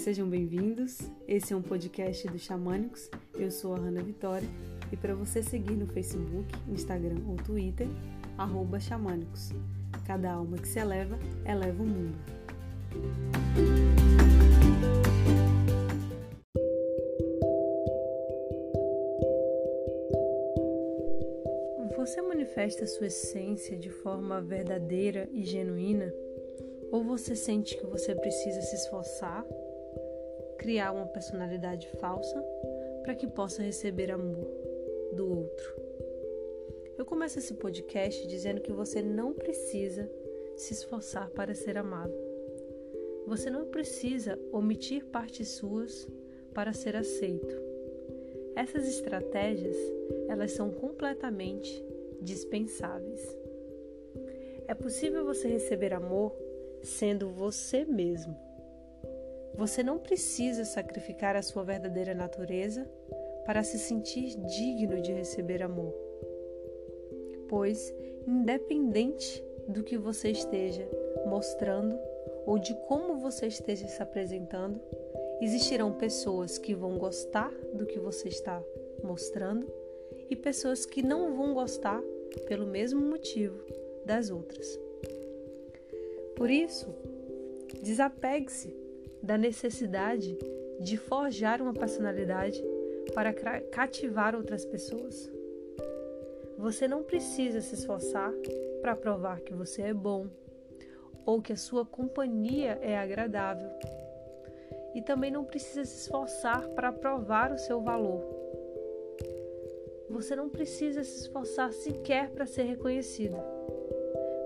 Sejam bem-vindos. Esse é um podcast do Xamânicos. Eu sou a Hanna Vitória e para você seguir no Facebook, Instagram ou Twitter, Xamânicos. Cada alma que se eleva, eleva o mundo. Você manifesta sua essência de forma verdadeira e genuína? Ou você sente que você precisa se esforçar, criar uma personalidade falsa para que possa receber amor do outro? Eu começo esse podcast dizendo que você não precisa se esforçar para ser amado. Você não precisa omitir partes suas para ser aceito. Essas estratégias, elas são completamente dispensáveis. É possível você receber amor sendo você mesmo. Você não precisa sacrificar a sua verdadeira natureza para se sentir digno de receber amor. Pois, independente do que você esteja mostrando ou de como você esteja se apresentando, existirão pessoas que vão gostar do que você está mostrando e pessoas que não vão gostar pelo mesmo motivo das outras. Por isso, desapegue-se da necessidade de forjar uma personalidade para cativar outras pessoas. Você não precisa se esforçar para provar que você é bom ou que a sua companhia é agradável. E também não precisa se esforçar para provar o seu valor. Você não precisa se esforçar sequer para ser reconhecido.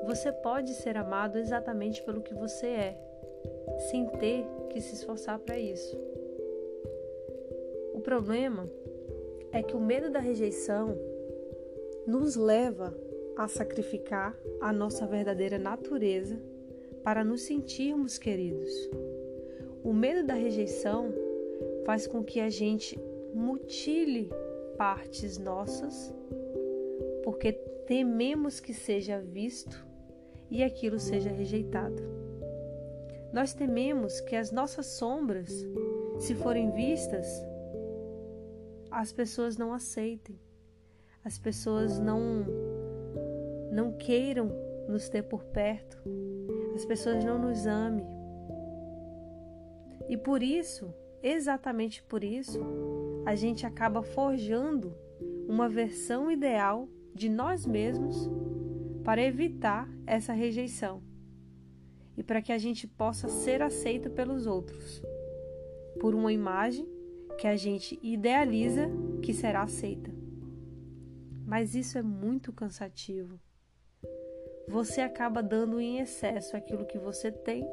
Você pode ser amado exatamente pelo que você é, sem ter que se esforçar para isso. O problema é que o medo da rejeição nos leva a sacrificar a nossa verdadeira natureza para nos sentirmos queridos. O medo da rejeição faz com que a gente mutile partes nossas porque tememos que seja visto e aquilo seja rejeitado. Nós tememos que as nossas sombras, se forem vistas, as pessoas não aceitem, as pessoas não não queiram nos ter por perto, as pessoas não nos amem. E por isso, exatamente por isso, a gente acaba forjando uma versão ideal de nós mesmos para evitar essa rejeição e para que a gente possa ser aceito pelos outros por uma imagem que a gente idealiza que será aceita. Mas isso é muito cansativo. Você acaba dando em excesso aquilo que você tem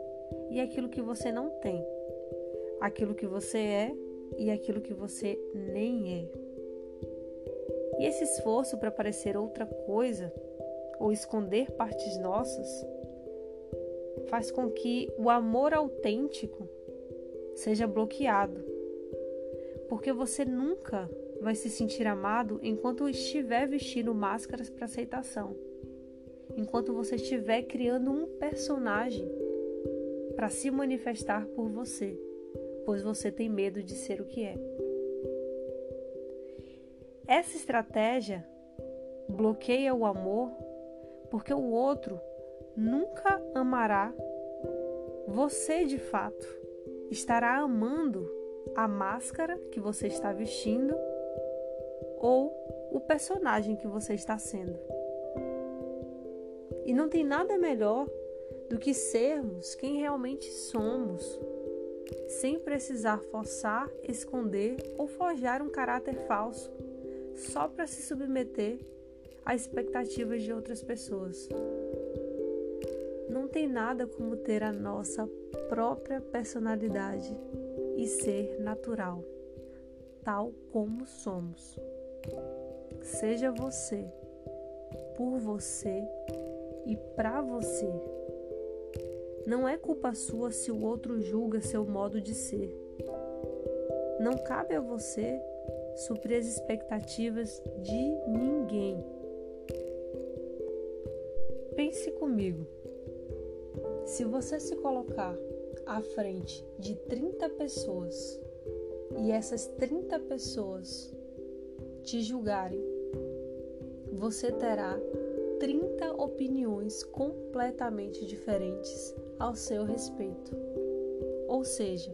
e aquilo que você não tem, aquilo que você é e aquilo que você nem é. E esse esforço para parecer outra coisa ou esconder partes nossas, faz com que o amor autêntico seja bloqueado. Porque você nunca vai se sentir amado enquanto estiver vestindo máscaras para aceitação. Enquanto você estiver criando um personagem para se manifestar por você, pois você tem medo de ser o que é. Essa estratégia bloqueia o amor porque o outro nunca amará você de fato. Estará amando a máscara que você está vestindo ou o personagem que você está sendo. E não tem nada melhor do que sermos quem realmente somos, sem precisar forçar, esconder ou forjar um caráter falso só para se submeter a expectativas de outras pessoas. Não tem nada como ter a nossa própria personalidade e ser natural, tal como somos. Seja você, por você e para você. Não é culpa sua se o outro julga seu modo de ser. Não cabe a você suprir as expectativas de ninguém. Pense comigo. Se você se colocar à frente de 30 pessoas e essas 30 pessoas te julgarem, você terá 30 opiniões completamente diferentes ao seu respeito. Ou seja,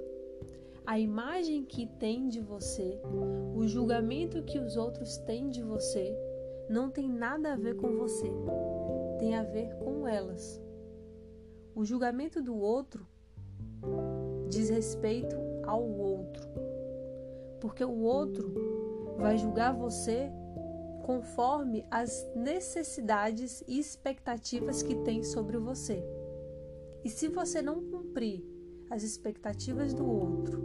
a imagem que tem de você, o julgamento que os outros têm de você, não tem nada a ver com você, tem a ver com elas. O julgamento do outro diz respeito ao outro, porque o outro vai julgar você conforme as necessidades e expectativas que tem sobre você. E se você não cumprir as expectativas do outro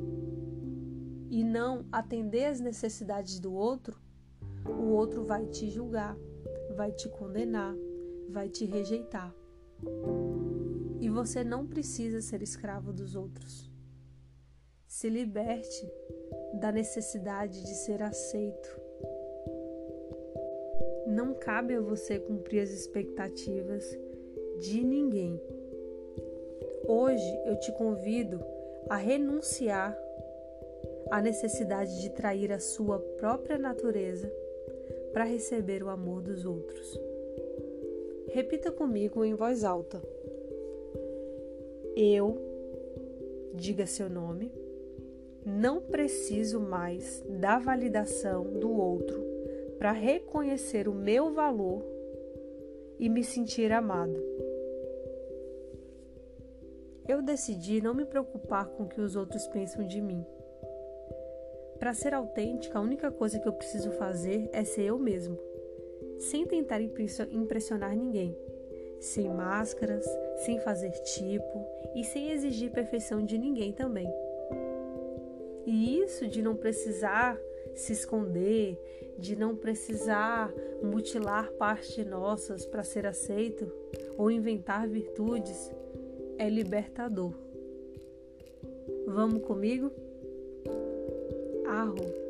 e não atender às necessidades do outro, o outro vai te julgar, vai te condenar, vai te rejeitar. E você não precisa ser escravo dos outros. Se liberte da necessidade de ser aceito. Não cabe a você cumprir as expectativas de ninguém. Hoje eu te convido a renunciar à necessidade de trair a sua própria natureza para receber o amor dos outros. Repita comigo em voz alta. Eu, diga seu nome, não preciso mais da validação do outro para reconhecer o meu valor e me sentir amado. Eu decidi não me preocupar com o que os outros pensam de mim. Para ser autêntica, a única coisa que eu preciso fazer é ser eu mesmo, sem tentar impressionar ninguém, sem máscaras, sem fazer tipo e sem exigir perfeição de ninguém também. E isso de não precisar se esconder, de não precisar mutilar partes nossas para ser aceito ou inventar virtudes, é libertador. Vamos comigo? Arro.